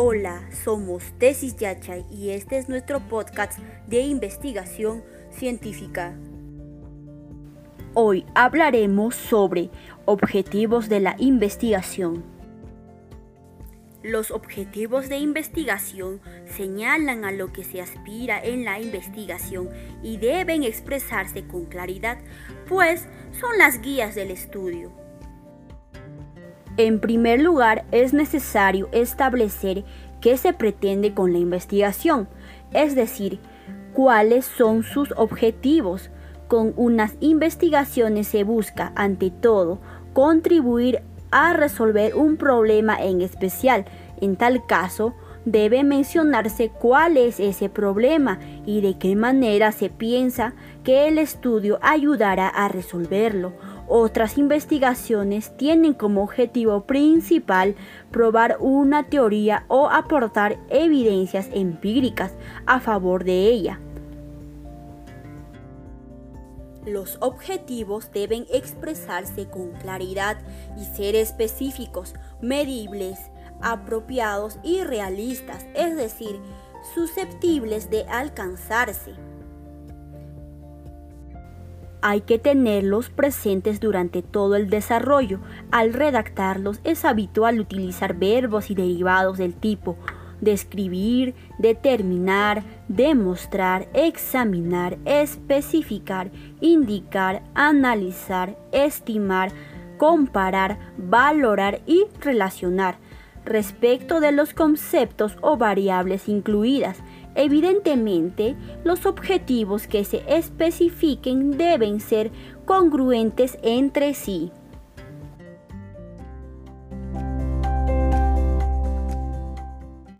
Hola, somos Tesis Yachay y este es nuestro podcast de investigación científica. Hoy hablaremos sobre objetivos de la investigación. Los objetivos de investigación señalan a lo que se aspira en la investigación y deben expresarse con claridad, pues son las guías del estudio. En primer lugar, es necesario establecer qué se pretende con la investigación, es decir, cuáles son sus objetivos. Con unas investigaciones se busca, ante todo, contribuir a resolver un problema en especial. En tal caso, debe mencionarse cuál es ese problema y de qué manera se piensa que el estudio ayudará a resolverlo otras investigaciones tienen como objetivo principal probar una teoría o aportar evidencias empíricas a favor de ella. Los objetivos deben expresarse con claridad y ser específicos, medibles, apropiados y realistas, es decir, susceptibles de alcanzarse. Hay que tenerlos presentes durante todo el desarrollo. Al redactarlos es habitual utilizar verbos y derivados del tipo describir, determinar, demostrar, examinar, especificar, indicar, analizar, estimar, comparar, valorar y relacionar respecto de los conceptos o variables incluidas. Evidentemente, los objetivos que se especifiquen deben ser congruentes entre sí.